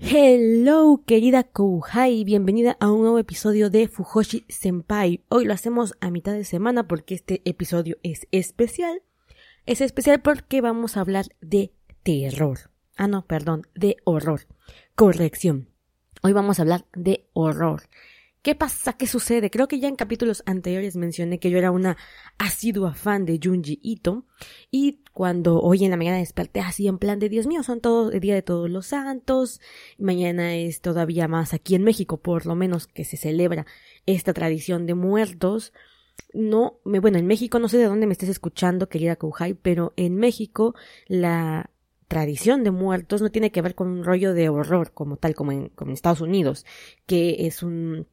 Hello, querida Kouhai, bienvenida a un nuevo episodio de Fujoshi Senpai. Hoy lo hacemos a mitad de semana porque este episodio es especial. Es especial porque vamos a hablar de terror. Ah, no, perdón, de horror. Corrección. Hoy vamos a hablar de horror. ¿Qué pasa? ¿Qué sucede? Creo que ya en capítulos anteriores mencioné que yo era una asidua fan de Junji Ito y cuando hoy en la mañana desperté así en plan de Dios mío, son todos el día de todos los santos, mañana es todavía más aquí en México por lo menos que se celebra esta tradición de muertos. No, me, bueno, en México no sé de dónde me estés escuchando, querida Kouhai, pero en México la tradición de muertos no tiene que ver con un rollo de horror como tal como en, Estados Unidos, que es un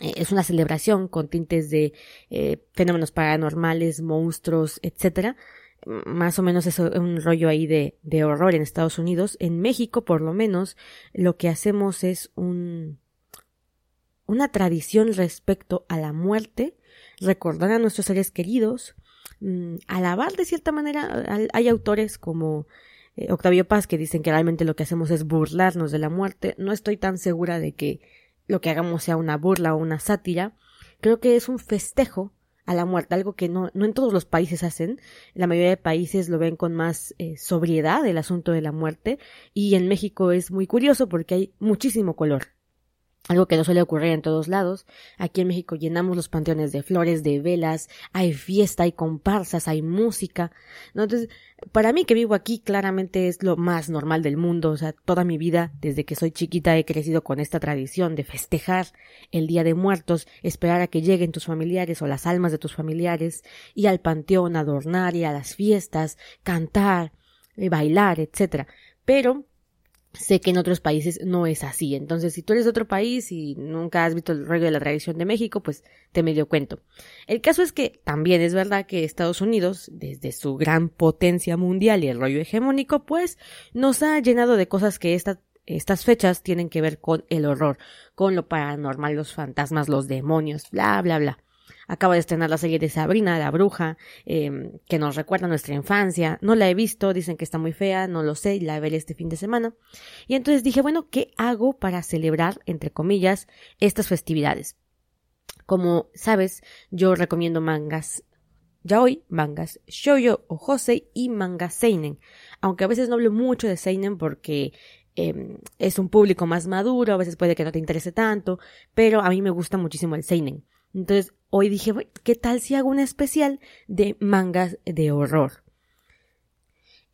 es una celebración con tintes de eh, fenómenos paranormales, monstruos, etcétera. Más o menos es un rollo ahí de, de horror en Estados Unidos. En México, por lo menos, lo que hacemos es un, una tradición respecto a la muerte, recordar a nuestros seres queridos, mm, alabar de cierta manera. Hay autores como eh, Octavio Paz que dicen que realmente lo que hacemos es burlarnos de la muerte. No estoy tan segura de que lo que hagamos sea una burla o una sátira, creo que es un festejo a la muerte, algo que no, no en todos los países hacen. La mayoría de países lo ven con más eh, sobriedad el asunto de la muerte y en México es muy curioso porque hay muchísimo color algo que no suele ocurrir en todos lados. Aquí en México llenamos los panteones de flores, de velas, hay fiesta, hay comparsas, hay música. ¿no? Entonces, para mí que vivo aquí, claramente es lo más normal del mundo. O sea, toda mi vida, desde que soy chiquita, he crecido con esta tradición de festejar el Día de Muertos, esperar a que lleguen tus familiares o las almas de tus familiares, y al panteón, adornar y a las fiestas, cantar, eh, bailar, etcétera. Pero Sé que en otros países no es así. Entonces, si tú eres de otro país y nunca has visto el rollo de la tradición de México, pues te medio cuento. El caso es que también es verdad que Estados Unidos, desde su gran potencia mundial y el rollo hegemónico, pues nos ha llenado de cosas que estas fechas tienen que ver con el horror, con lo paranormal, los fantasmas, los demonios, bla, bla, bla. Acaba de estrenar la serie de Sabrina, la bruja, em, que nos recuerda nuestra infancia. No la he visto, dicen que está muy fea, no lo sé, la veré este fin de semana. Y entonces dije, bueno, ¿qué hago para celebrar, entre comillas, estas festividades? Como sabes, yo recomiendo mangas ya hoy, mangas shoujo o josei y manga seinen. Aunque a veces no hablo mucho de seinen porque em, es un público más maduro, a veces puede que no te interese tanto, pero a mí me gusta muchísimo el seinen. Entonces, hoy dije, ¿qué tal si hago un especial de mangas de horror?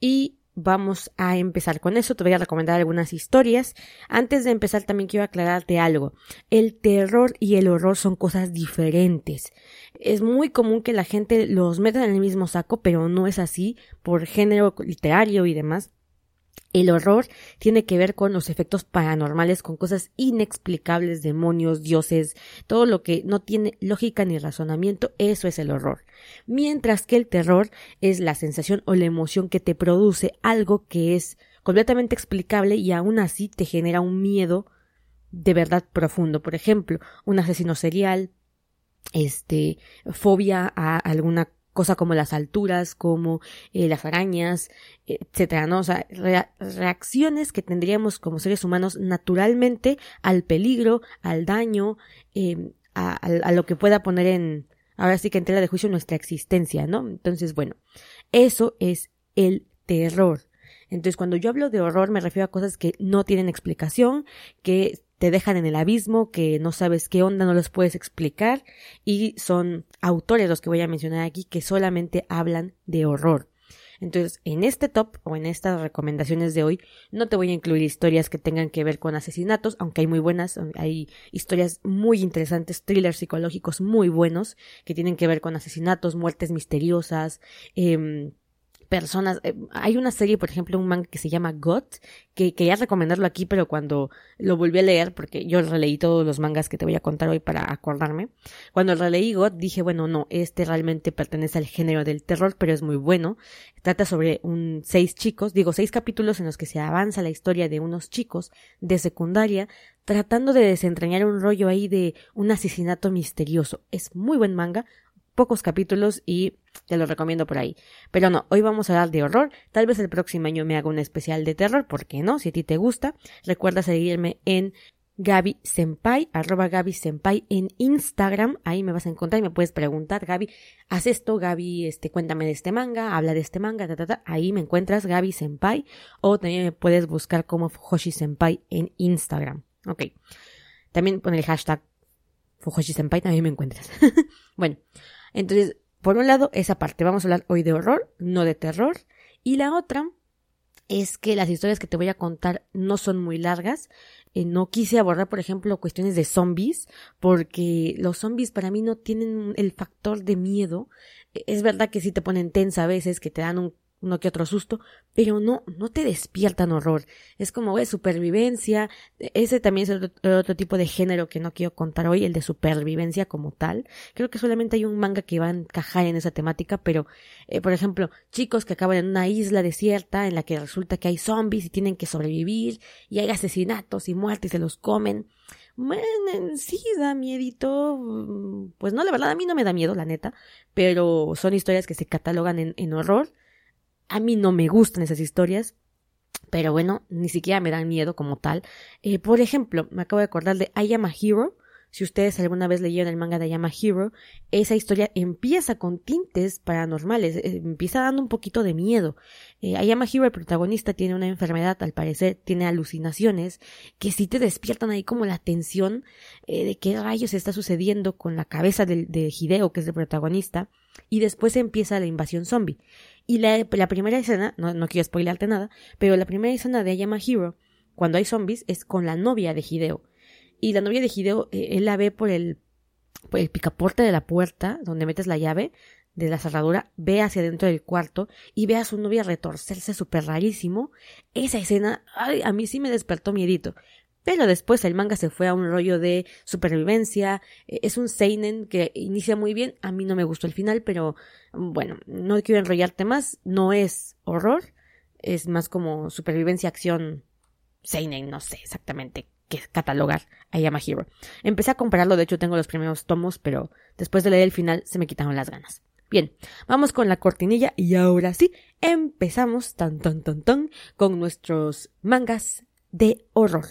Y vamos a empezar con eso. Te voy a recomendar algunas historias. Antes de empezar también quiero aclararte algo. El terror y el horror son cosas diferentes. Es muy común que la gente los meta en el mismo saco, pero no es así por género literario y demás. El horror tiene que ver con los efectos paranormales, con cosas inexplicables, demonios, dioses, todo lo que no tiene lógica ni razonamiento, eso es el horror. Mientras que el terror es la sensación o la emoción que te produce algo que es completamente explicable y aún así te genera un miedo de verdad profundo. Por ejemplo, un asesino serial, este, fobia a alguna cosa como las alturas, como eh, las arañas, etcétera, ¿no? O sea, reacciones que tendríamos como seres humanos naturalmente al peligro, al daño, em, a, a, lo que pueda poner en, ahora sí que en tela de juicio nuestra existencia, ¿no? Entonces, bueno, eso es el terror. Entonces, cuando yo hablo de horror, me refiero a cosas que no tienen explicación, que te dejan en el abismo, que no sabes qué onda, no los puedes explicar, y son autores los que voy a mencionar aquí que solamente hablan de horror. Entonces, en este top o en estas recomendaciones de hoy, no te voy a incluir historias que tengan que ver con asesinatos, aunque hay muy buenas, hay historias muy interesantes, thrillers psicológicos muy buenos, que tienen que ver con asesinatos, muertes misteriosas, eh, personas. eh, hay una serie, por ejemplo, un manga que se llama Got, que quería recomendarlo aquí, pero cuando lo volví a leer, porque yo releí todos los mangas que te voy a contar hoy para acordarme, cuando releí Got dije, bueno, no, este realmente pertenece al género del terror, pero es muy bueno. Trata sobre un seis chicos, digo, seis capítulos en los que se avanza la historia de unos chicos de secundaria tratando de desentrañar un rollo ahí de un asesinato misterioso. Es muy buen manga, pocos capítulos y te lo recomiendo por ahí. Pero no, hoy vamos a hablar de horror. Tal vez el próximo año me haga un especial de terror, ¿por qué no? Si a ti te gusta, recuerda seguirme en Gaby Senpai, arroba Gaby Senpai en Instagram. Ahí me vas a encontrar y me puedes preguntar, Gaby, haz esto, Gaby, este, cuéntame de este manga, habla de este manga, ta, ta, ta. Ahí me encuentras Gaby Senpai o también me puedes buscar como Fujoshi Senpai en Instagram. Ok. También pon el hashtag Fujoshi Senpai, también me encuentras. bueno, entonces, por un lado, esa parte. Vamos a hablar hoy de horror, no de terror. Y la otra es que las historias que te voy a contar no son muy largas. Eh, no quise abordar, por ejemplo, cuestiones de zombies, porque los zombies para mí no tienen el factor de miedo. Eh, Es verdad que sí te ponen tensa a veces, que te dan un uno que otro susto, pero no, no te despiertan horror. Es como, güey, supervivencia. Ese también es otro, otro, tipo de género que no quiero contar hoy, el de supervivencia como tal. Creo que solamente hay un manga que va a encajar en esa temática, pero, eh, por ejemplo, chicos que acaban en una isla desierta en la que resulta que hay zombies y tienen que sobrevivir, y hay asesinatos y muertes y se los comen. Bueno, sí da miedito. Pues no, la verdad, a mí no me da miedo, la neta. Pero son historias que se catalogan en horror. A mí no me gustan esas historias, pero bueno, ni siquiera me dan miedo como tal. Eh, por ejemplo, me acabo de acordar de I Am a Hero. Si ustedes alguna vez leyeron el manga de I Am a Hero, esa historia empieza con tintes paranormales, eh, empieza dando un poquito de miedo. Eh, I Am a Hero, el protagonista, tiene una enfermedad, al parecer, tiene alucinaciones que sí te despiertan ahí como la tensión eh, de qué rayos está sucediendo con la cabeza de, de Hideo, que es el protagonista, y después empieza la invasión zombie. Y la, primera escena, no, no, quiero spoilearte nada, pero la primera escena de I Am a Hero, cuando hay zombies, es con la novia de Hideo. Y la novia de Hideo, eh, él la ve por el, por el picaporte de la puerta, donde metes la llave de la cerradura, ve hacia dentro del cuarto y ve a su novia retorcerse súper rarísimo. Esa escena, ay, a mí sí me despertó miedito. Pero después el manga se fue a un rollo de supervivencia. Es un seinen que inicia muy bien. A mí no me gustó el final, pero bueno, no quiero enrollarte más. No es horror. Es más como supervivencia, acción, seinen, no sé exactamente qué catalogar a Yama Hero. Empecé a compararlo, de hecho tengo los primeros tomos, pero después de leer el final se me quitaron las ganas. Bien, vamos con la cortinilla y ahora sí, empezamos tan tan tan tan con nuestros mangas de horror.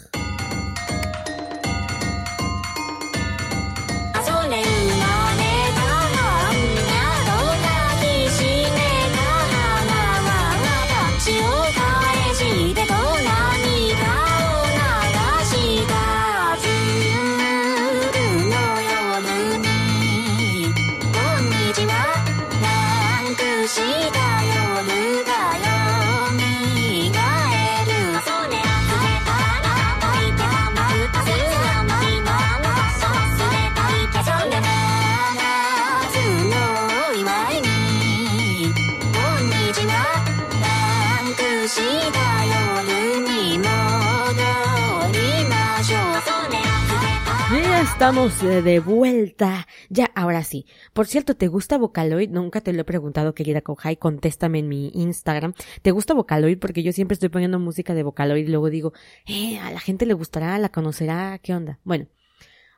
Estamos de vuelta. Ya, ahora sí. Por cierto, ¿te gusta Vocaloid? Nunca te lo he preguntado, querida Kohai. Contéstame en mi Instagram. ¿Te gusta Vocaloid? Porque yo siempre estoy poniendo música de Vocaloid y luego digo, eh, a la gente le gustará, la conocerá, ¿qué onda? Bueno,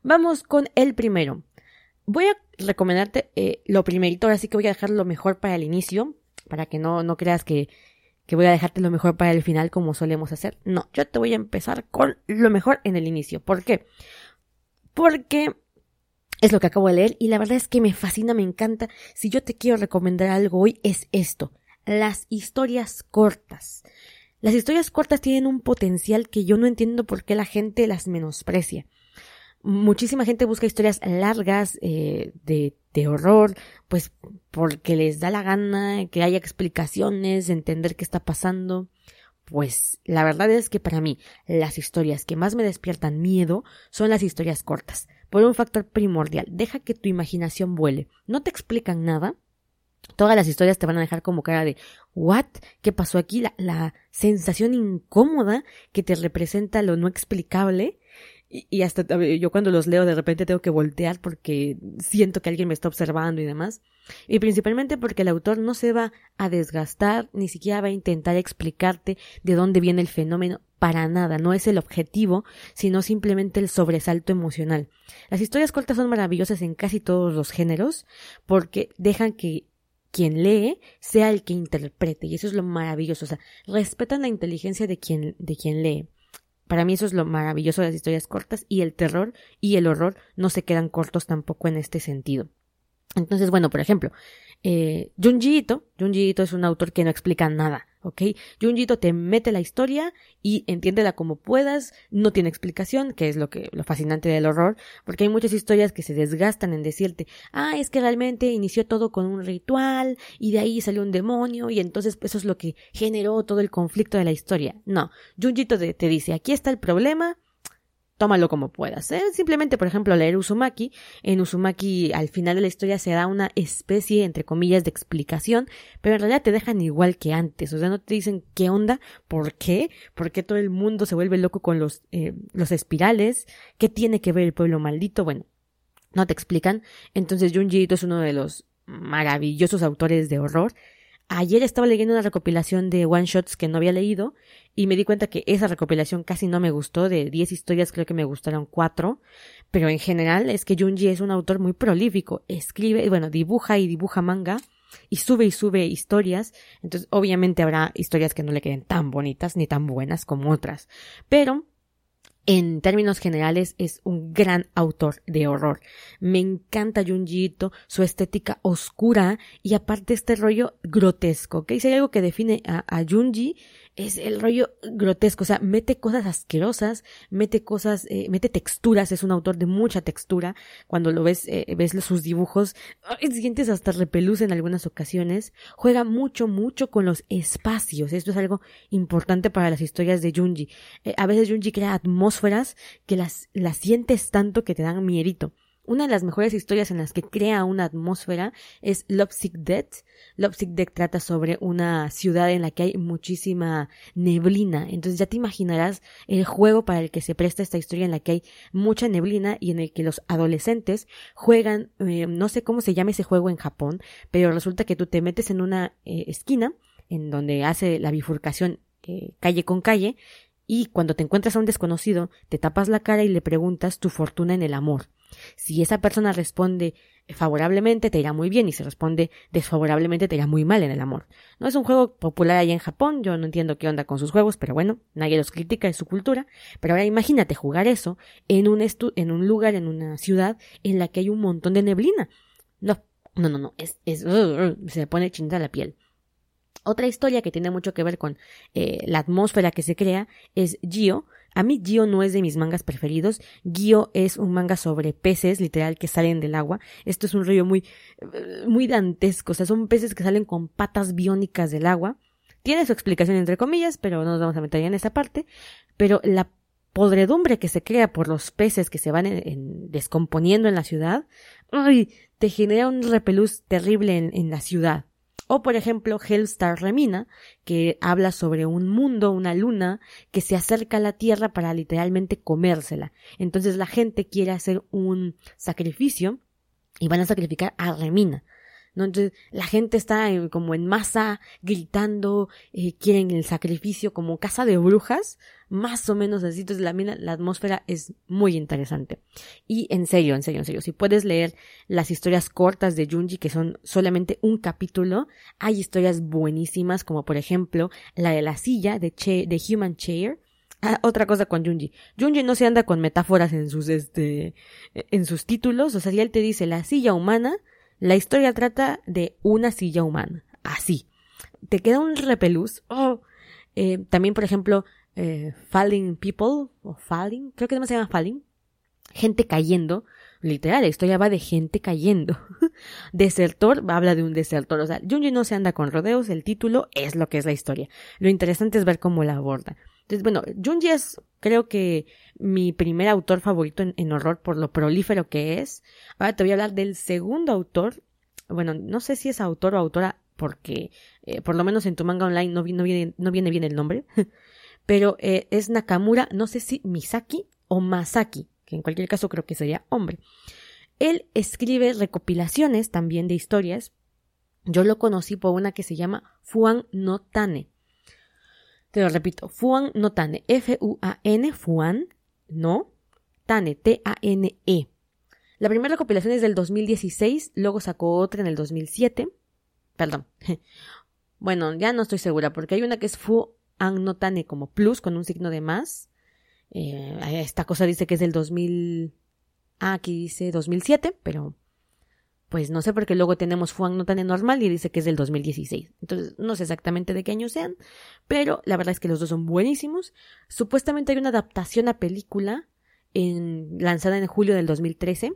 vamos con el primero. Voy a recomendarte eh, lo primerito, ahora sí que voy a dejar lo mejor para el inicio, para que no, no creas que, que voy a dejarte lo mejor para el final como solemos hacer. No, yo te voy a empezar con lo mejor en el inicio. ¿Por qué? Porque es lo que acabo de leer y la verdad es que me fascina, me encanta. Si yo te quiero recomendar algo hoy es esto, las historias cortas. Las historias cortas tienen un potencial que yo no entiendo por qué la gente las menosprecia. Muchísima gente busca historias largas eh, de, de horror, pues porque les da la gana que haya explicaciones, entender qué está pasando. Pues la verdad es que para mí las historias que más me despiertan miedo son las historias cortas, por un factor primordial. Deja que tu imaginación vuele. No te explican nada. Todas las historias te van a dejar como cara de ¿what? ¿Qué pasó aquí? La, la sensación incómoda que te representa lo no explicable. Y, hasta yo cuando los leo de repente tengo que voltear porque siento que alguien me está observando y demás. Y principalmente porque el autor no se va a desgastar, ni siquiera va a intentar explicarte de dónde viene el fenómeno. Para nada, no es el objetivo, sino simplemente el sobresalto emocional. Las historias cortas son maravillosas en casi todos los géneros porque dejan que quien lee sea el que interprete y eso es lo maravilloso, o sea, respetan la inteligencia de quien de quien lee. Para mí eso es lo maravilloso de las historias cortas y el terror y el horror no se quedan cortos tampoco en este sentido. Entonces, bueno, por ejemplo, eh, Junji Ito, Junji Ito es un autor que no explica nada. ¿Ok? Junjito te mete la historia y entiéndela como puedas, no tiene explicación, que es lo que, lo fascinante del horror, porque hay muchas historias que se desgastan en decirte, ah, es que realmente inició todo con un ritual, y de ahí salió un demonio, y entonces eso es lo que generó todo el conflicto de la historia. No, Junjito te, te dice, aquí está el problema, tómalo como puedas. ¿eh? Simplemente, por ejemplo, leer Uzumaki. En Uzumaki, al final de la historia, se da una especie, entre comillas, de explicación, pero en realidad te dejan igual que antes. O sea, no te dicen qué onda, por qué, por qué todo el mundo se vuelve loco con los, eh, los espirales, qué tiene que ver el pueblo maldito. Bueno, no te explican. Entonces, Junji Ito es uno de los maravillosos autores de horror Ayer estaba leyendo una recopilación de one shots que no había leído y me di cuenta que esa recopilación casi no me gustó. De 10 historias creo que me gustaron 4. Pero en general es que Junji es un autor muy prolífico. Escribe, bueno, dibuja y dibuja manga y sube y sube historias. Entonces obviamente habrá historias que no le queden tan bonitas ni tan buenas como otras. Pero en términos generales es un gran autor de horror. Me encanta Junji su estética oscura y aparte este rollo grotesco, ¿ok? Si hay algo que define a, a Junji es el rollo grotesco, o sea, mete cosas asquerosas, mete cosas, eh, mete texturas, es un autor de mucha textura, cuando lo ves, eh, ves sus dibujos, sientes hasta repelús en algunas ocasiones, juega mucho, mucho con los espacios, esto es algo importante para las historias de Junji, eh, a veces Junji crea atmósferas que las, las sientes tanto que te dan mierito. Una de las mejores historias en las que crea una atmósfera es Lovesick Dead. Lovesick Dead trata sobre una ciudad en la que hay muchísima neblina. Entonces ya te imaginarás el juego para el que se presta esta historia en la que hay mucha neblina y en el que los adolescentes juegan, eh, no sé cómo se llama ese juego en Japón, pero resulta que tú te metes en una eh, esquina en donde hace la bifurcación eh, calle con calle y cuando te encuentras a un desconocido, te tapas la cara y le preguntas tu fortuna en el amor. Si esa persona responde favorablemente, te irá muy bien, y si responde desfavorablemente, te irá muy mal en el amor. No es un juego popular allá en Japón, yo no entiendo qué onda con sus juegos, pero bueno, nadie los critica, es su cultura. Pero ahora imagínate jugar eso en un, en un lugar, en una ciudad en la que hay un montón de neblina. No, no, no, no, es, es, se me pone chinta la piel. Otra historia que tiene mucho que ver con eh, la atmósfera que se crea es Gio. A mí Gio no es de mis mangas preferidos. Gio es un manga sobre peces, literal, que salen del agua. Esto es un río muy, eh, muy dantesco. O sea, son peces que salen con patas biónicas del agua. Tiene su explicación entre comillas, pero no nos vamos a meter en esa parte. Pero la podredumbre que se crea por los peces que se van descomponiendo en la ciudad, ay, te genera un repelús terrible en la ciudad. O por ejemplo, Hellstar Remina, que habla sobre un mundo, una luna, que se acerca a la Tierra para literalmente comérsela. Entonces la gente quiere hacer un sacrificio y van a sacrificar a Remina. Entonces la gente está como en masa gritando, eh, quieren el sacrificio como casa de brujas, más o menos así. Entonces la, la atmósfera es muy interesante. Y en serio, en serio, en serio, si puedes leer las historias cortas de Junji que son solamente un capítulo, hay historias buenísimas como por ejemplo la de la silla de, de Human Chair. Ah, otra cosa con Junji. Junji no se anda con metáforas en sus, este, en sus títulos. O sea, si él te dice la silla humana, la historia trata de una silla humana. Así. Te queda un repelús. Oh. Eh, también, por ejemplo, eh, Falling People, o Falling, creo que además se llama Falling. Gente cayendo. Literal, la historia va de gente cayendo. desertor habla de un desertor. O sea, Junji no se anda con rodeos, el título es lo que es la historia. Lo interesante es ver cómo la aborda. Entonces, bueno, Junji es, creo que, mi primer autor favorito en, horror por lo prolífero que es. Ahora te voy a hablar del segundo autor. Bueno, no sé si es autor o autora porque eh, por lo menos en tu manga online no, viene, no viene bien el nombre, pero eh, es Nakamura, no sé si Misaki o Masaki, que en cualquier caso creo que sería hombre. Él escribe recopilaciones también de historias. Yo lo conocí por una que se llama Fuan no Tane. Te lo repito, Fuan no Tane, F-U-A-N, Fuan no Tane, T-A-N-E. La primera recopilación es del 2016, luego sacó otra en el 2007. Perdón. bueno, ya no estoy segura, porque hay una que es Fu An no Tane como plus con un signo de más. Eh, esta cosa dice que es del 2000. Ah, aquí dice 2007, pero pues no sé porque luego tenemos Fuan no Tane normal y dice que es del 2016. Entonces no sé exactamente de qué año sean, pero la verdad es que los dos son buenísimos. Supuestamente hay una adaptación a película en, lanzada en julio del 2013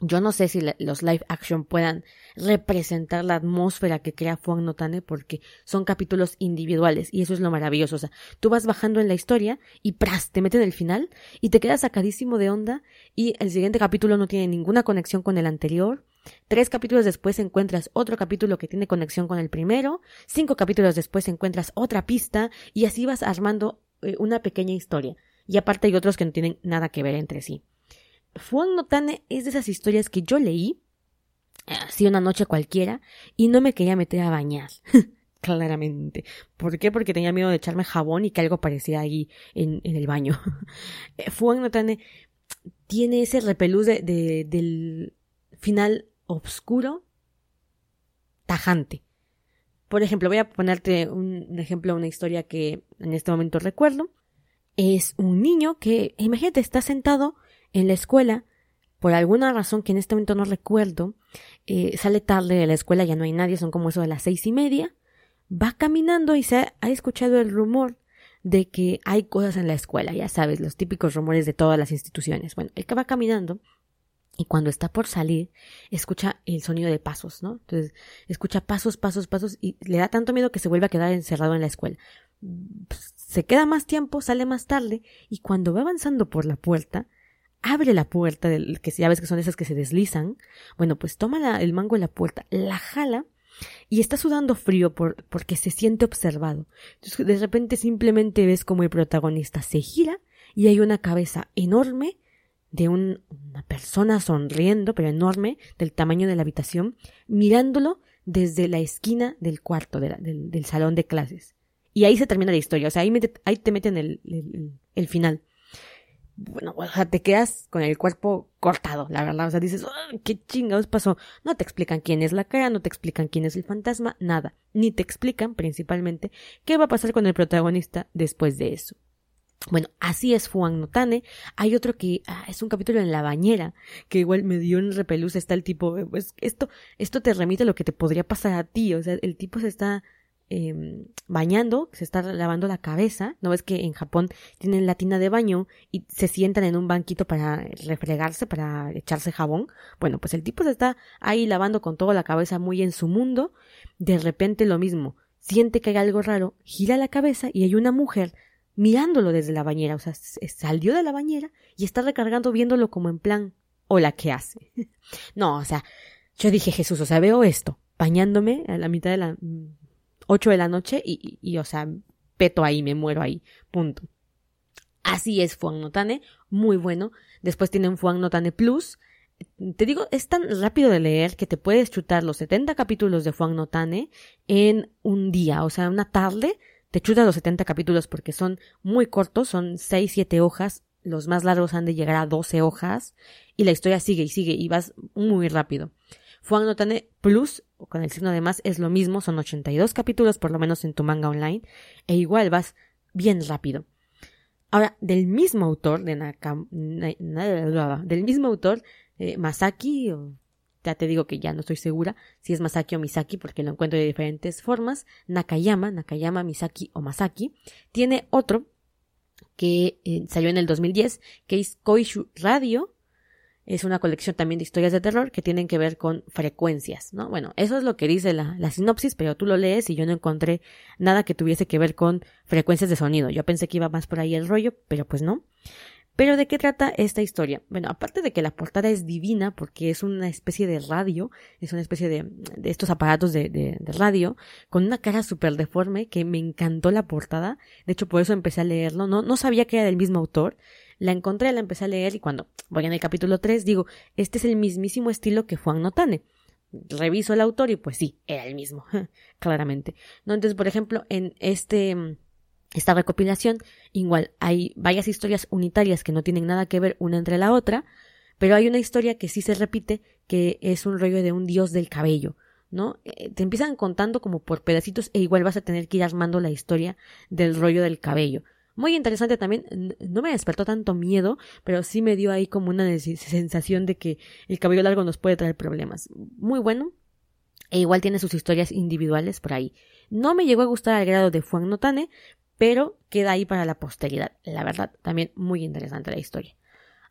yo no sé si los live action puedan representar la atmósfera que crea Fuan Notane porque son capítulos individuales y eso es lo maravilloso. O sea, tú vas bajando en la historia y ¡pras! te meten el final y te quedas sacadísimo de onda y el siguiente capítulo no tiene ninguna conexión con el anterior. Tres capítulos después encuentras otro capítulo que tiene conexión con el primero. Cinco capítulos después encuentras otra pista y así vas armando eh, una pequeña historia. Y aparte hay otros que no tienen nada que ver entre sí. Fuan Notane es de esas historias que yo leí así una noche cualquiera y no me quería meter a bañar. Claramente. ¿Por qué? Porque tenía miedo de echarme jabón y que algo parecía ahí en, el baño. Fuan Notane tiene ese repelús de, del final oscuro, tajante. Por ejemplo, voy a ponerte un, un ejemplo, una historia que en este momento recuerdo. Es un niño que, imagínate, está sentado en la escuela, por alguna razón que en este momento no recuerdo, eh, sale tarde de la escuela, ya no hay nadie, son como eso de las seis y media, va caminando y se ha, escuchado el rumor de que hay cosas en la escuela, ya sabes, los típicos rumores de todas las instituciones. Bueno, el que va caminando y cuando está por salir, escucha el sonido de pasos, ¿no? Entonces, escucha pasos, pasos, pasos y le da tanto miedo que se vuelve a quedar encerrado en la escuela. Se queda más tiempo, sale más tarde y cuando va avanzando por la puerta, abre la puerta, del, que ya ves que son esas que se deslizan, bueno, pues toma el mango de la puerta, la jala y está sudando frío por, porque se siente observado. Entonces, de repente simplemente ves como el protagonista se gira y hay una cabeza enorme de una persona sonriendo, pero enorme, del tamaño de la habitación, mirándolo desde la esquina del cuarto, del, salón de clases. Y ahí se termina la historia, o sea, ahí, ahí te meten el, el final bueno, o sea, te quedas con el cuerpo cortado, la verdad. O sea, dices, ¿qué chingados pasó? No te explican quién es la cara, no te explican quién es el fantasma, nada. Ni te explican, principalmente, qué va a pasar con el protagonista después de eso. Bueno, así es Fuan Notane. Hay otro que ah, es un capítulo en la bañera, que igual me dio un repelús. Está el tipo, pues esto, esto te remite a lo que te podría pasar a ti. O sea, el tipo se está Em, bañando, se está lavando la cabeza. ¿No ves que en Japón tienen la tina de baño y se sientan en un banquito para refregarse, para echarse jabón? Bueno, pues el tipo se está ahí lavando con toda la cabeza muy en su mundo. De repente lo mismo, siente que hay algo raro, gira la cabeza y hay una mujer mirándolo desde la bañera. O sea, salió de la bañera y está recargando viéndolo como en plan, hola, ¿qué hace? no, o sea, yo dije Jesús, o sea, veo esto, bañándome a la mitad de la 8 de la noche y, y, o sea, peto ahí, me muero ahí, punto. Así es Fuan Notane, muy bueno. Después tienen Fuan Notane Plus. Te digo, es tan rápido de leer que te puedes chutar los 70 capítulos de Fuan Notane en un día, o sea, una tarde te chutas los 70 capítulos porque son muy cortos, son 6, 7 hojas, los más largos han de llegar a 12 hojas y la historia sigue y sigue y vas muy rápido. Fuan Notane Plus, con el signo de más, es lo mismo, son 82 capítulos por lo menos en tu manga online, e igual vas bien rápido. Ahora, del mismo autor, de Nakam, del mismo autor, eh, Masaki, o, ya te digo que ya no estoy segura si es Masaki o Misaki porque lo encuentro de diferentes formas, Nakayama, Nakayama, Misaki o Masaki, tiene otro que eh, salió en el 2010, que es Koishu Radio, es una colección también de historias de terror que tienen que ver con frecuencias, ¿no? Bueno, eso es lo que dice la, la, sinopsis, pero tú lo lees y yo no encontré nada que tuviese que ver con frecuencias de sonido. Yo pensé que iba más por ahí el rollo, pero pues no. Pero ¿de qué trata esta historia? Bueno, aparte de que la portada es divina porque es una especie de radio, es una especie de, de estos aparatos de, de, radio, con una cara súper deforme que me encantó la portada. De hecho, por eso empecé a leerlo. No, no sabía que era del mismo autor. La encontré, la empecé a leer y cuando voy en el capítulo 3 digo, este es el mismísimo estilo que Juan Notane. Reviso el autor y pues sí, era el mismo, claramente. ¿No? Entonces, por ejemplo, en este esta recopilación, igual hay varias historias unitarias que no tienen nada que ver una entre la otra, pero hay una historia que sí se repite, que es un rollo de un dios del cabello, ¿no? Eh, te empiezan contando como por pedacitos e igual vas a tener que ir armando la historia del rollo del cabello. Muy interesante también, no me despertó tanto miedo, pero sí me dio ahí como una sensación de que el cabello largo nos puede traer problemas. Muy bueno. E igual tiene sus historias individuales por ahí. No me llegó a gustar al grado de Fuan Notane, pero queda ahí para la posteridad. La verdad, también muy interesante la historia.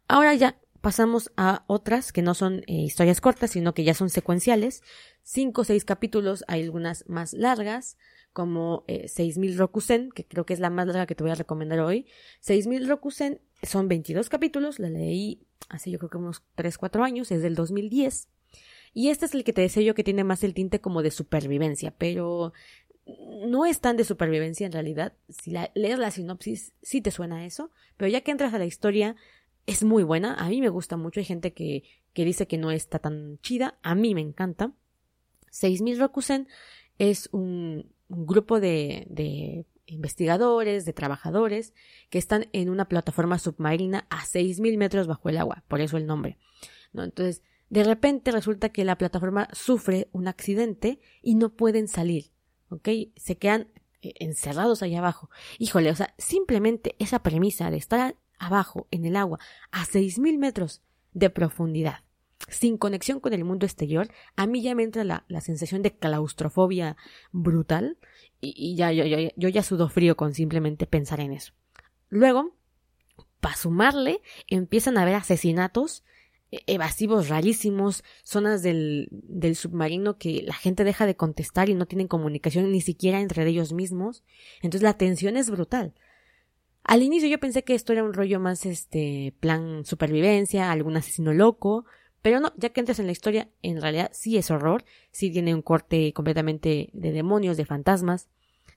Ahora ya pasamos a otras que no son eh, historias cortas, sino que ya son secuenciales. Cinco o seis capítulos, hay algunas más largas, como eh, 6000 Rokusen, que creo que es la más larga que te voy a recomendar hoy. 6000 Rokusen son 22 capítulos, la leí hace yo creo que unos 3, 4 años, es del 2010. Y este es el que te decía yo que tiene más el tinte como de supervivencia, pero no es tan de supervivencia en realidad. Si lees la sinopsis, sí te suena eso, pero ya que entras a la historia, es muy buena. A mí me gusta mucho. Hay gente que, que dice que no está tan chida. A mí me encanta. 6000 Rokusen es un, grupo de, de investigadores, de trabajadores, que están en una plataforma submarina a 6.000 metros bajo el agua, por eso el nombre. ¿no? Entonces, de repente resulta que la plataforma sufre un accidente y no pueden salir. ¿ok? Se quedan eh, encerrados allá abajo. Híjole, o sea, simplemente esa premisa de estar abajo en el agua a seis mil metros de profundidad, sin conexión con el mundo exterior, a mí ya me entra la, la sensación de claustrofobia brutal y, ya yo, yo, yo ya sudo frío con simplemente pensar en eso. Luego, para sumarle, empiezan a haber asesinatos evasivos rarísimos, zonas del, del submarino que la gente deja de contestar y no tienen comunicación ni siquiera entre ellos mismos. Entonces la tensión es brutal. Al inicio yo pensé que esto era un rollo más este plan supervivencia, algún asesino loco, pero no, ya que entras en la historia, en realidad sí es horror, sí tiene un corte completamente de demonios, de fantasmas,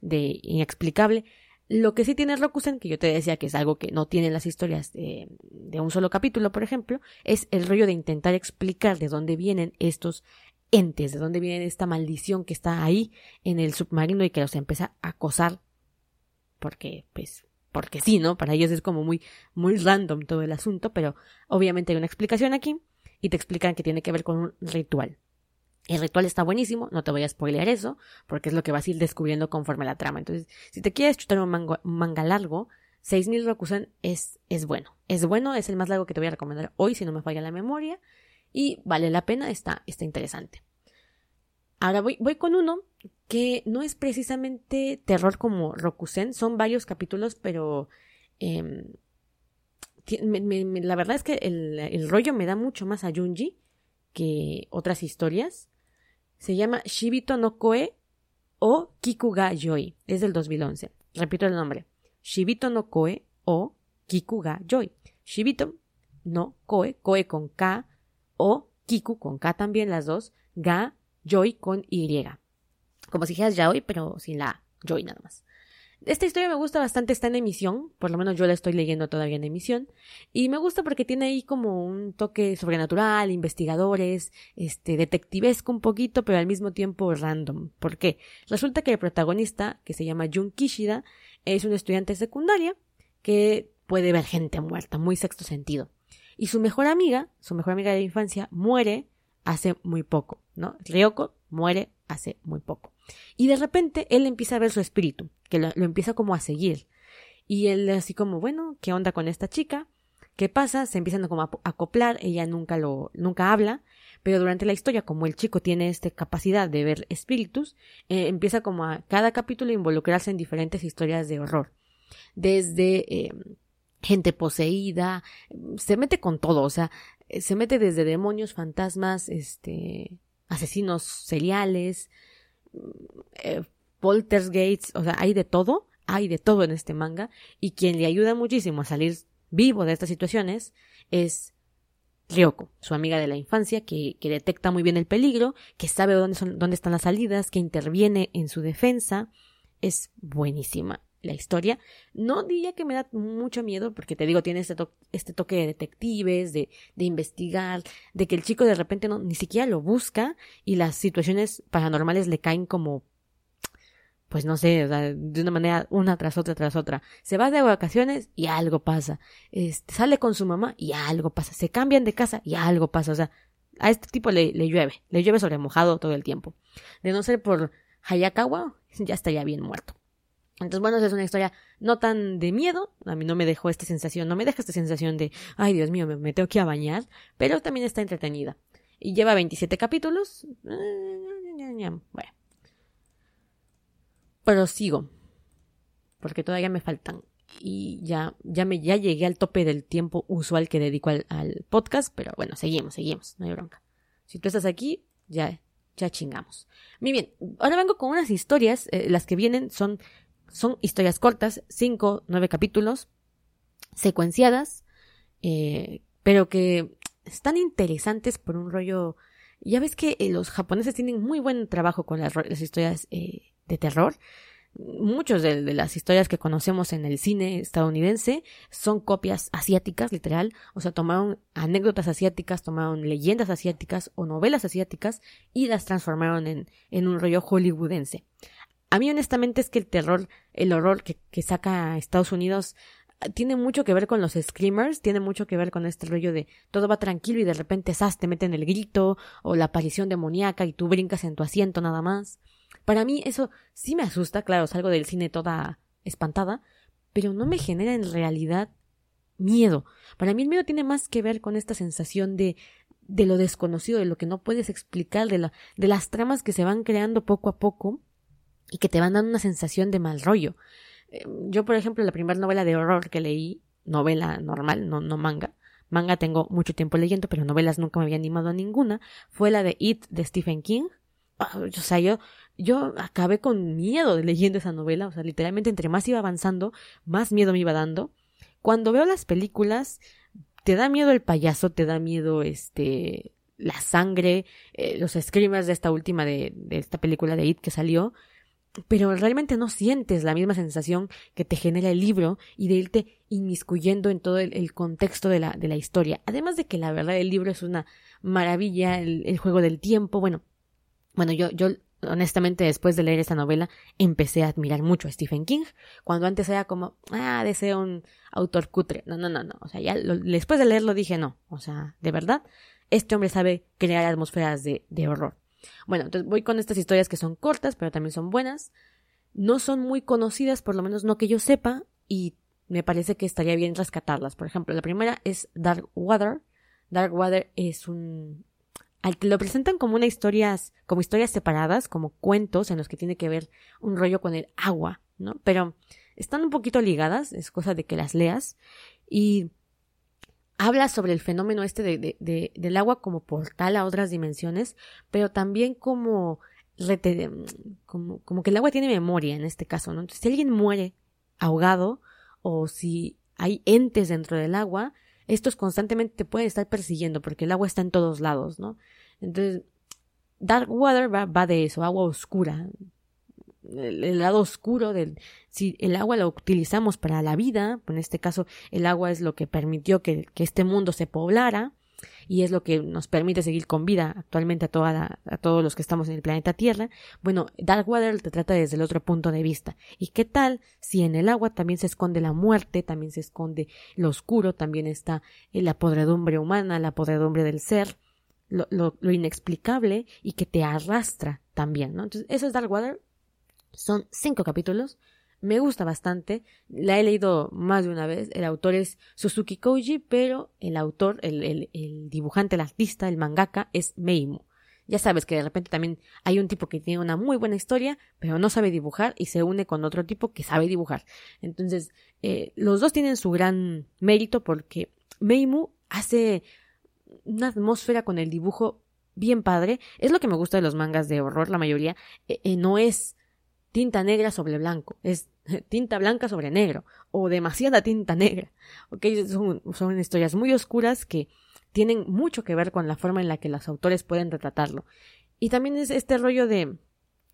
de inexplicable, lo que sí tiene Rokusen, que yo te decía que es algo que no tienen las historias de, de, un solo capítulo, por ejemplo, es el rollo de intentar explicar de dónde vienen estos entes, de dónde viene esta maldición que está ahí en el submarino y que los empieza a acosar porque, pues, porque sí, ¿no? Para ellos es como muy, muy random todo el asunto, pero obviamente hay una explicación aquí y te explican que tiene que ver con un ritual. El ritual está buenísimo, no te voy a spoilear eso, porque es lo que vas a ir descubriendo conforme la trama. Entonces, si te quieres chutar un, manga, un manga largo, 6000 Rokusen es, es bueno. Es bueno, es el más largo que te voy a recomendar hoy, si no me falla la memoria. Y vale la pena, está, está interesante. Ahora voy, con uno que no es precisamente terror como Rokusen, son varios capítulos, pero me, la verdad es que el, el rollo me da mucho más a Junji que otras historias. Se llama Shibito no Koe o Kikuga Yoi. Es del 2011. Repito el nombre. Shibito no Koe o Kikuga Yoi. Shibito no Koe, Koe con K o Kiku con K también las dos, Ga Yoi con Y. Como si dijeras Yaoi, pero sin la Joy nada más. Esta historia me gusta bastante, está en emisión, por lo menos yo la estoy leyendo todavía en emisión, y me gusta porque tiene ahí como un toque sobrenatural, investigadores, este, detectivesco un poquito, pero al mismo tiempo random. ¿Por qué? Resulta que el protagonista, que se llama Jun Kishida, es un estudiante secundaria que puede ver gente muerta, muy sexto sentido. Y su mejor amiga, su mejor amiga de la infancia, muere hace muy poco, ¿no? Ryoko muere hace muy poco. Y de repente él empieza a ver su espíritu, que lo, empieza como a seguir. Y él así como, bueno, ¿qué onda con esta chica? ¿Qué pasa? Se empiezan como a acoplar, ella nunca lo, nunca habla, pero durante la historia, como el chico tiene esta capacidad de ver espíritus, eh, empieza como a cada capítulo involucrarse en diferentes historias de horror. Desde eh, gente poseída, se mete con todo, o sea, se mete desde demonios, fantasmas, este, asesinos seriales, eh, poltergeists, o sea, hay de todo, hay de todo en este manga, y quien le ayuda muchísimo a salir vivo de estas situaciones es Ryoko, su amiga de la infancia, que, que detecta muy bien el peligro, que sabe dónde, son, dónde están las salidas, que interviene en su defensa. Es buenísima la historia. No diría que me da mucho miedo, porque te digo, tiene este, este toque de detectives, de, de, investigar, de que el chico de repente no, ni siquiera lo busca y las situaciones paranormales le caen como pues no sé, de una manera una tras otra tras otra. Se va de vacaciones y algo pasa. Este, sale con su mamá y algo pasa. Se cambian de casa y algo pasa. O sea, a este tipo le, le llueve, le llueve sobre mojado todo el tiempo. De no ser por Hayakawa, ya estaría bien muerto. Entonces, bueno, es una historia no tan de miedo, a mí no me dejó esta sensación, no me deja esta sensación de, ay Dios mío, me, tengo que a bañar, pero también está entretenida. Y lleva 27 capítulos. Bueno, prosigo, porque todavía me faltan. Y ya, ya me, ya llegué al tope del tiempo usual que dedico al, podcast, pero bueno, seguimos, seguimos, no hay bronca. Si tú estás aquí, ya, ya chingamos. Muy bien, ahora vengo con unas historias, eh, las que vienen son, son historias cortas, cinco, nueve capítulos, secuenciadas, eh, pero que están interesantes por un rollo. Ya ves que eh, los japoneses tienen muy buen trabajo con las, historias eh, de terror. Muchos de, las historias que conocemos en el cine estadounidense son copias asiáticas, literal. O sea, tomaron anécdotas asiáticas, tomaron leyendas asiáticas o novelas asiáticas y las transformaron en, en un rollo hollywoodense. A mí honestamente es que el terror, el horror que, saca Estados Unidos tiene mucho que ver con los screamers, tiene mucho que ver con este rollo de todo va tranquilo y de repente sas te meten el grito o la aparición demoníaca y tú brincas en tu asiento nada más. Para mí eso sí me asusta, claro, salgo del cine toda espantada, pero no me genera en realidad miedo. Para mí el miedo tiene más que ver con esta sensación de de lo desconocido, de lo que no puedes explicar, de, la, de las tramas que se van creando poco a poco y que te van dando una sensación de mal rollo. Eh, yo, por ejemplo, la primera novela de horror que leí, novela normal, no, no manga, manga tengo mucho tiempo leyendo, pero novelas nunca me había animado a ninguna, fue la de It de Stephen King. Ah, o sea, yo, yo acabé con miedo leyendo esa novela, o sea, literalmente entre más iba avanzando, más miedo me iba dando. Cuando veo las películas, te da miedo el payaso, te da miedo este la sangre, eh, los screamers de esta última de, de esta película de It que salió, pero realmente no sientes la misma sensación que te genera el libro y de irte inmiscuyendo en todo el, contexto de la, de la, historia. Además de que la verdad el libro es una maravilla, el, juego del tiempo, bueno, bueno, yo, yo honestamente después de leer esta novela empecé a admirar mucho a Stephen King, cuando antes era como, ah, deseo un autor cutre. No, no, no, no, o sea, ya después de leerlo dije no, o sea, de verdad, este hombre sabe crear atmósferas de, de horror. Bueno, entonces voy con estas historias que son cortas, pero también son buenas. No son muy conocidas, por lo menos no que yo sepa, y me parece que estaría bien rescatarlas. Por ejemplo, la primera es Dark Water. Dark Water es un al que lo presentan como una historias, como historias separadas, como cuentos en los que tiene que ver un rollo con el agua, ¿no? Pero están un poquito ligadas, es cosa de que las leas y habla sobre el fenómeno este de, de, del agua como portal a otras dimensiones, pero también como, como, como que el agua tiene memoria en este caso, ¿no? Entonces, si alguien muere ahogado o si hay entes dentro del agua, estos constantemente te pueden estar persiguiendo porque el agua está en todos lados, ¿no? Entonces, Dark Water va, va de eso, agua oscura, el, lado oscuro del si el agua lo utilizamos para la vida, en este caso el agua es lo que permitió que, este mundo se poblara y es lo que nos permite seguir con vida actualmente a, toda a todos los que estamos en el planeta Tierra. Bueno, Darkwater te trata desde el otro punto de vista. ¿Y qué tal si en el agua también se esconde la muerte, también se esconde lo oscuro, también está la podredumbre humana, la podredumbre del ser? Lo, lo, lo inexplicable y que te arrastra también, ¿no? Entonces, eso es Darkwater son cinco capítulos. Me gusta bastante. La he leído más de una vez. El autor es Suzuki Koji, pero el autor, el, el, el dibujante, el artista, el mangaka es Meimu. Ya sabes que de repente también hay un tipo que tiene una muy buena historia, pero no sabe dibujar y se une con otro tipo que sabe dibujar. Entonces, eh, los dos tienen su gran mérito porque Meimu hace una atmósfera con el dibujo bien padre. Es lo que me gusta de los mangas de horror, la mayoría. Eh, eh, no es tinta negra sobre blanco, es tinta blanca sobre negro, o demasiada tinta negra. ¿ok? Son, son historias muy oscuras que tienen mucho que ver con la forma en la que los autores pueden retratarlo. Y también es este rollo de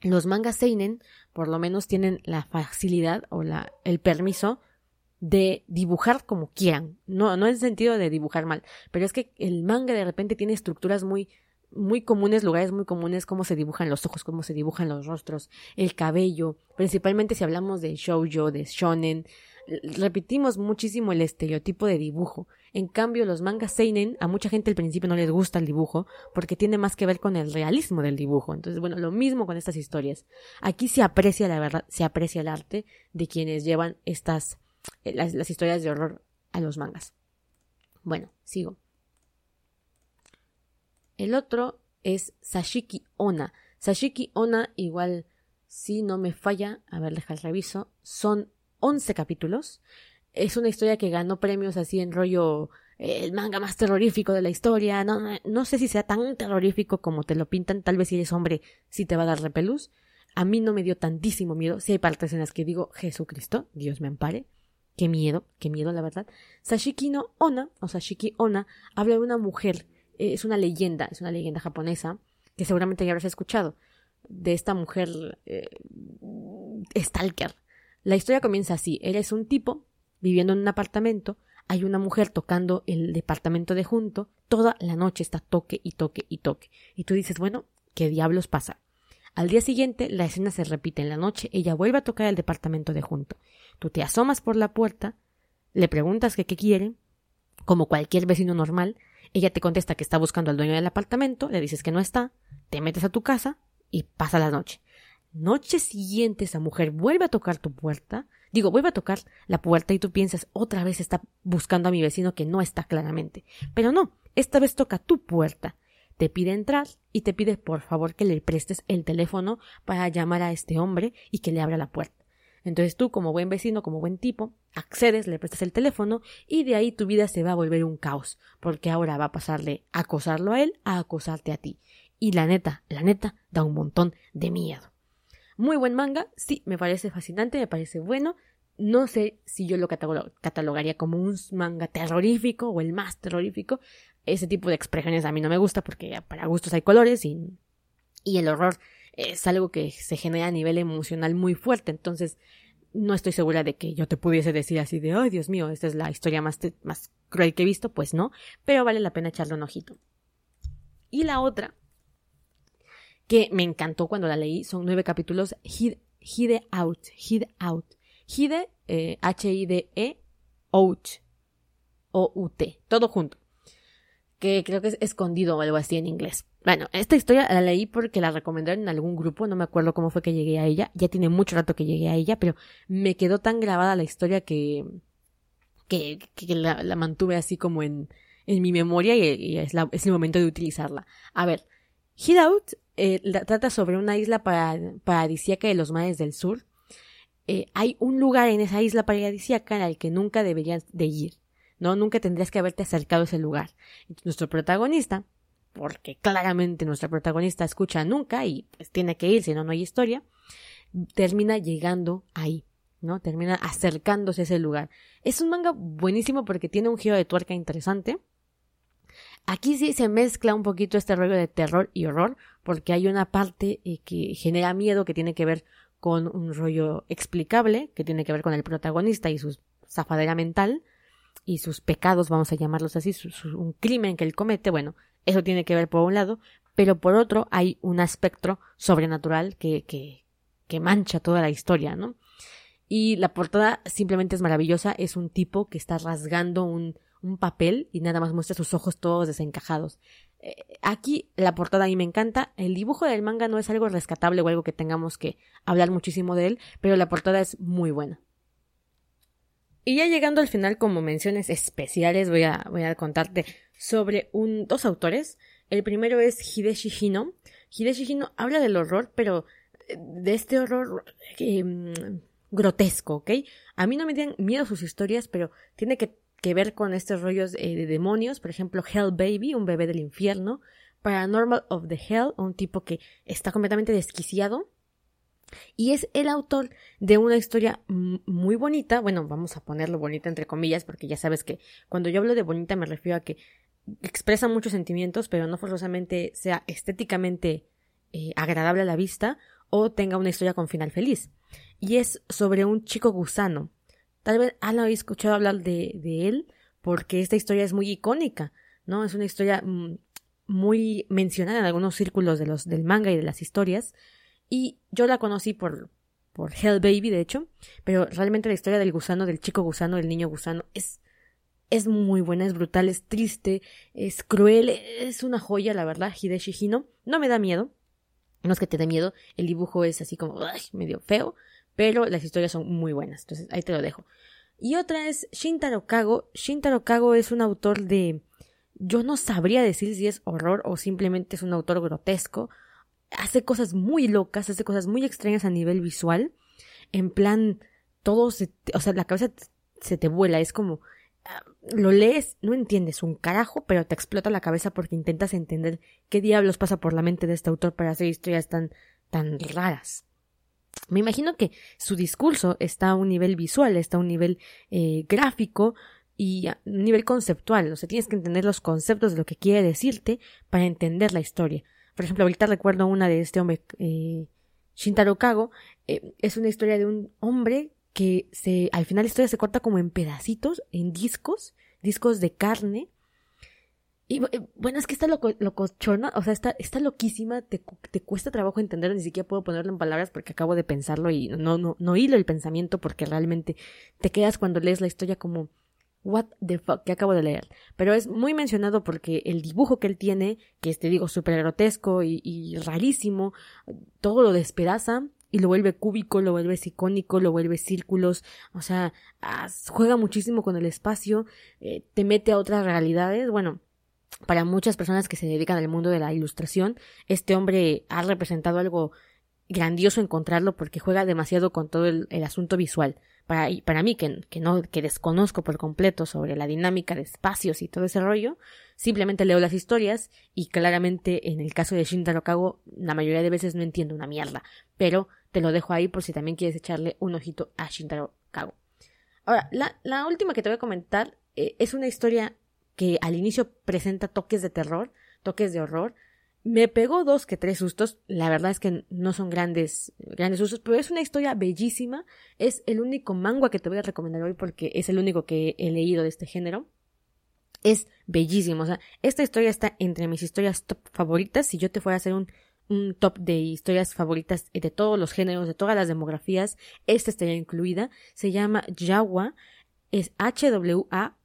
los mangas seinen, por lo menos tienen la facilidad o la, el permiso de dibujar como quieran. No, no en el sentido de dibujar mal, pero es que el manga de repente tiene estructuras muy, muy comunes, lugares muy comunes, cómo se dibujan los ojos, cómo se dibujan los rostros, el cabello, principalmente si hablamos de shoujo, de shonen, repetimos muchísimo el estereotipo de dibujo. En cambio, los mangas seinen, a mucha gente al principio no les gusta el dibujo porque tiene más que ver con el realismo del dibujo. Entonces, bueno, lo mismo con estas historias. Aquí se aprecia la verdad, se aprecia el arte de quienes llevan estas eh, las, las historias de horror a los mangas. Bueno, sigo. El otro es Sashiki Ona. Sashiki Ona, igual, si no me falla, a ver, deja el reviso, son 11 capítulos. Es una historia que ganó premios así en rollo el manga más terrorífico de la historia. No, no, sé si sea tan terrorífico como te lo pintan. Tal vez si eres hombre sí te va a dar repelús. A mí no me dio tantísimo miedo. Si hay partes en las que digo, Jesucristo, Dios me ampare. Qué miedo, qué miedo, la verdad. Sashiki no Ona, o Sashiki Ona, habla de una mujer. Eh, es una leyenda, es una leyenda japonesa que seguramente ya habrás escuchado. De esta mujer eh, stalker la historia comienza así. Eres un tipo viviendo en un apartamento, hay una mujer tocando el departamento de junto, toda la noche está toque y toque y toque. Y tú dices, bueno, ¿qué diablos pasa? Al día siguiente la escena se repite en la noche, ella vuelve a tocar el departamento de junto. Tú te asomas por la puerta, le preguntas que qué quiere, como cualquier vecino normal, ella te contesta que está buscando al dueño del apartamento, le dices que no está, te metes a tu casa y pasa la noche. Noche siguiente esa mujer vuelve a tocar tu puerta, digo, vuelve a tocar la puerta y tú piensas otra vez está buscando a mi vecino que no está claramente. Pero no, esta vez toca tu puerta. Te pide entrar y te pide por favor que le prestes el teléfono para llamar a este hombre y que le abra la puerta. Entonces tú, como buen vecino, como buen tipo, accedes, le prestas el teléfono y de ahí tu vida se va a volver un caos, porque ahora va a pasarle a acosarlo a él a acosarte a ti. Y la neta, la neta, da un montón de miedo. Muy buen manga, sí, me parece fascinante, me parece bueno. No sé si yo lo catalogaría como un manga terrorífico o el más terrorífico. Ese tipo de expresiones a mí no me gusta porque para gustos hay colores y, y el horror es algo que se genera a nivel emocional muy fuerte. Entonces, no estoy segura de que yo te pudiese decir así de, ay, Dios mío, esta es la historia más, más cruel que he visto. Pues no, pero vale la pena echarle un ojito. Y la otra que me encantó cuando la leí. Son nueve capítulos. Hide, Out. Hide Out. Hide, eh, H-I-D-E, Out. O-U-T. Todo junto. Que creo que es escondido o algo así en inglés. Bueno, esta historia la leí porque la recomendaron en algún grupo, no me acuerdo cómo fue que llegué a ella, ya tiene mucho rato que llegué a ella, pero me quedó tan grabada la historia que, que, que la, mantuve así como en, en mi memoria y, es, la, es, el momento de utilizarla. A ver, Hideout eh, trata sobre una isla paradisíaca de los mares del sur. Eh, hay un lugar en esa isla paradisíaca el que nunca deberías de ir, ¿no? Nunca tendrías que haberte acercado a ese lugar. nuestro protagonista, porque claramente nuestra protagonista escucha nunca y pues tiene que ir, si no, no hay historia, termina llegando ahí, ¿no? Termina acercándose a ese lugar. Es un manga buenísimo porque tiene un giro de tuerca interesante Aquí sí se mezcla un poquito este rollo de terror y horror, porque hay una parte eh, que genera miedo que tiene que ver con un rollo explicable, que tiene que ver con el protagonista y su zafadera mental y sus pecados, vamos a llamarlos así, un crimen que él comete, bueno, eso tiene que ver por un lado, pero por otro hay un aspecto sobrenatural que, que, que mancha toda la historia, ¿no? Y la portada simplemente es maravillosa, es un tipo que está rasgando un, un papel y nada más muestra sus ojos todos desencajados. Eh, aquí la portada a mí me encanta. El dibujo del manga no es algo rescatable o algo que tengamos que hablar muchísimo de él, pero la portada es muy buena. Y ya llegando al final, como menciones especiales, voy a, voy a contarte sobre un, dos autores. El primero es Hideshi Hino. Hideshi Hino habla del horror, pero eh, de este horror eh, grotesco, ¿ok? A mí no me tienen miedo sus historias, pero tiene que que ver con estos rollos eh, de demonios, por ejemplo, Hell Baby, un bebé del infierno, Paranormal of the Hell, un tipo que está completamente desquiciado, Y es el autor de una historia muy bonita, bueno, vamos a ponerlo bonita entre comillas, porque ya sabes que cuando yo hablo de bonita me refiero a que expresa muchos sentimientos, pero no forzosamente sea estéticamente eh, agradable a la vista o tenga una historia con final feliz. Y es sobre un chico gusano. Tal vez han oído escuchado hablar de, de él porque esta historia es muy icónica, ¿no? Es una historia mm, muy mencionada en algunos círculos de los, del manga y de las historias. Y yo la conocí por, por Hell Baby, de hecho, pero realmente la historia del gusano, del chico gusano, del niño gusano, es, es muy buena, es brutal, es triste, es cruel, es una joya, la verdad, Hideshi Hino. No me da miedo, no es que te dé miedo, el dibujo es así como medio feo, pero las historias son muy buenas, entonces ahí te lo dejo. Y otra es Shintaro Kago. Shintaro Kago es un autor de... Yo no sabría decir si es horror o simplemente es un autor grotesco, hace cosas muy locas, hace cosas muy extrañas a nivel visual. En plan, todo se, o sea, la cabeza se te vuela, es como, lo lees, no entiendes un carajo, pero te explota la cabeza porque intentas entender qué diablos pasa por la mente de este autor para hacer historias tan, tan raras. Me imagino que su discurso está a un nivel visual, está a un nivel eh, gráfico y a un nivel conceptual. O sea, tienes que entender los conceptos de lo que quiere decirte para entender la historia. Por ejemplo, ahorita recuerdo una de este hombre, eh, Shintaro Kago, eh, es una historia de un hombre que se, al final la historia se corta como en pedacitos, en discos, discos de carne. Y bueno, es que está loco, locochona, o sea, está, está loquísima, te, te cuesta trabajo entenderlo, ni siquiera puedo ponerlo en palabras porque acabo de pensarlo y no, no, no hilo el pensamiento porque realmente te quedas cuando lees la historia como, What the fuck que acabo de leer. Pero es muy mencionado porque el dibujo que él tiene, que es, te digo, súper grotesco y, rarísimo, todo lo despedaza y lo vuelve cúbico, lo vuelve icónico, lo vuelve círculos, o sea, juega muchísimo con el espacio, eh, te mete a otras realidades. Bueno, para muchas personas que se dedican al mundo de la ilustración, este hombre ha representado algo grandioso encontrarlo porque juega demasiado con todo el asunto visual para, para mí, que, que, no, que desconozco por completo sobre la dinámica de espacios y todo ese rollo, simplemente leo las historias y claramente en el caso de Shintaro Kago, la mayoría de veces no entiendo una mierda, pero te lo dejo ahí por si también quieres echarle un ojito a Shintaro Kago. Ahora, la, última que te voy a comentar eh, es una historia que al inicio presenta toques de terror, toques de horror, me pegó dos que tres sustos. La verdad es que no son grandes, grandes sustos, pero es una historia bellísima. Es el único manga que te voy a recomendar hoy porque es el único que he leído de este género. Es bellísimo. O sea, esta historia está entre mis historias top favoritas. Si yo te fuera a hacer un, un top de historias favoritas de todos los géneros, de todas las demografías, esta estaría incluida. Se llama Yawa. Es H-W-A-J-A.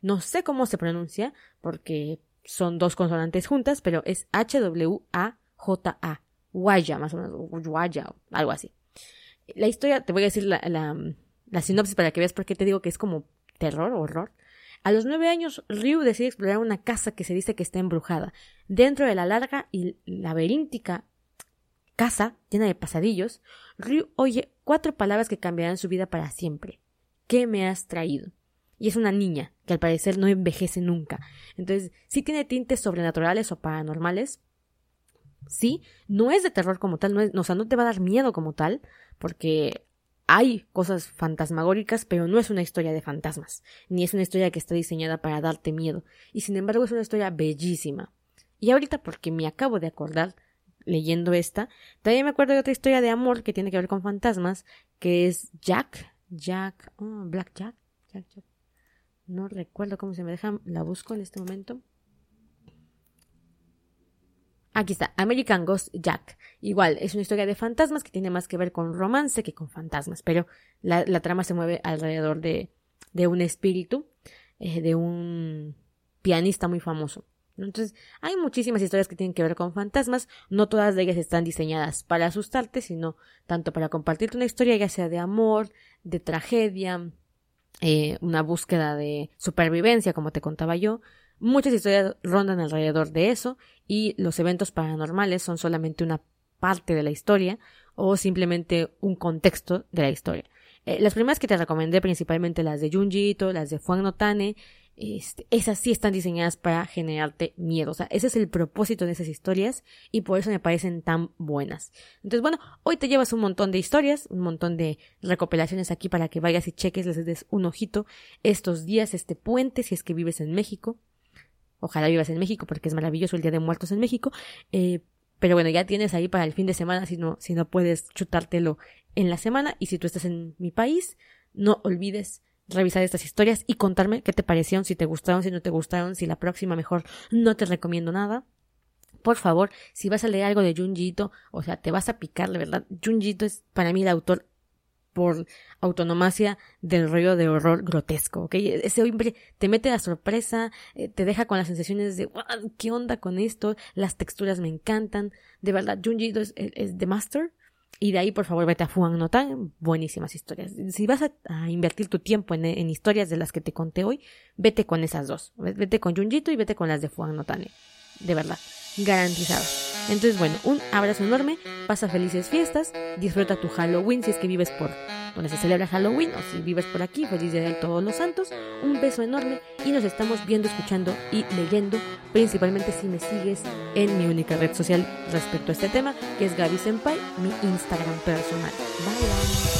No sé cómo se pronuncia porque son dos consonantes juntas, pero es H-W-A-J-A. Guaya, más o menos, Guaya, algo así. La historia, te voy a decir la, la, sinopsis para que veas por qué te digo que es como terror, horror. A los nueve años, Ryu decide explorar una casa que se dice que está embrujada. Dentro de la larga y laberíntica casa llena de pasadillos, Ryu oye cuatro palabras que cambiarán su vida para siempre. ¿Qué me has traído? y es una niña que al parecer no envejece nunca. Entonces, sí tiene tintes sobrenaturales o paranormales. Sí, no es de terror como tal, o sea, no te va a dar miedo como tal, porque hay cosas fantasmagóricas, pero no es una historia de fantasmas, ni es una historia que está diseñada para darte miedo, y sin embargo es una historia bellísima. Y ahorita, porque me acabo de acordar leyendo esta, también me acuerdo de otra historia de amor que tiene que ver con fantasmas, que es Jack, Jack, oh, Black Jack, Jack, Jack, no recuerdo cómo se me deja. La busco en este momento. Aquí está, American Ghost Jack. Igual, es una historia de fantasmas que tiene más que ver con romance que con fantasmas, pero la, trama se mueve alrededor de, de un espíritu, eh, de un pianista muy famoso. Entonces, hay muchísimas historias que tienen que ver con fantasmas, no todas de ellas están diseñadas para asustarte, sino tanto para compartirte una historia, ya sea de amor, de tragedia, eh, una búsqueda de supervivencia, como te contaba yo. Muchas historias rondan alrededor de eso y los eventos paranormales son solamente una parte de la historia o simplemente un contexto de la historia. Eh, las primeras que te recomendé, principalmente las de Junji las de Fuan Notane, este, esas sí están diseñadas para generarte miedo. O sea, ese es el propósito de esas historias y por eso me parecen tan buenas. Entonces, bueno, hoy te llevas un montón de historias, un montón de recopilaciones aquí para que vayas y cheques, les des un ojito estos días, este puente, si es que vives en México. Ojalá vivas en México porque es maravilloso el Día de Muertos en México. Eh, pero bueno, ya tienes ahí para el fin de semana si no, si no puedes chutártelo en la semana. Y si tú estás en mi país, no olvides revisar estas historias y contarme qué te parecieron, si te gustaron, si no te gustaron, si la próxima mejor no te recomiendo nada. Por favor, si vas a leer algo de Junjito, o sea, te vas a picar, de verdad. Junjito es para mí el autor por autonomacia del rollo de horror grotesco, ¿ok? Ese hombre te mete la sorpresa, eh, te deja con las sensaciones de, ¿qué onda con esto? Las texturas me encantan, de verdad, Junjito es, es, The Master, y de ahí, por favor, vete a Fuan Notan. Buenísimas historias. Si vas a, invertir tu tiempo en, en, historias de las que te conté hoy, vete con esas dos. Vete con Junjito y vete con las de Fuan Notane. De verdad. Garantizado. Entonces, bueno, un abrazo enorme. Pasa felices fiestas. Disfruta tu Halloween si es que vives por donde se celebra Halloween o si vives por aquí, feliz día de todos los santos. Un beso enorme y nos estamos viendo, escuchando y leyendo, principalmente si me sigues en mi única red social respecto a este tema, que es Gaby Senpai, mi Instagram personal. Bye bye.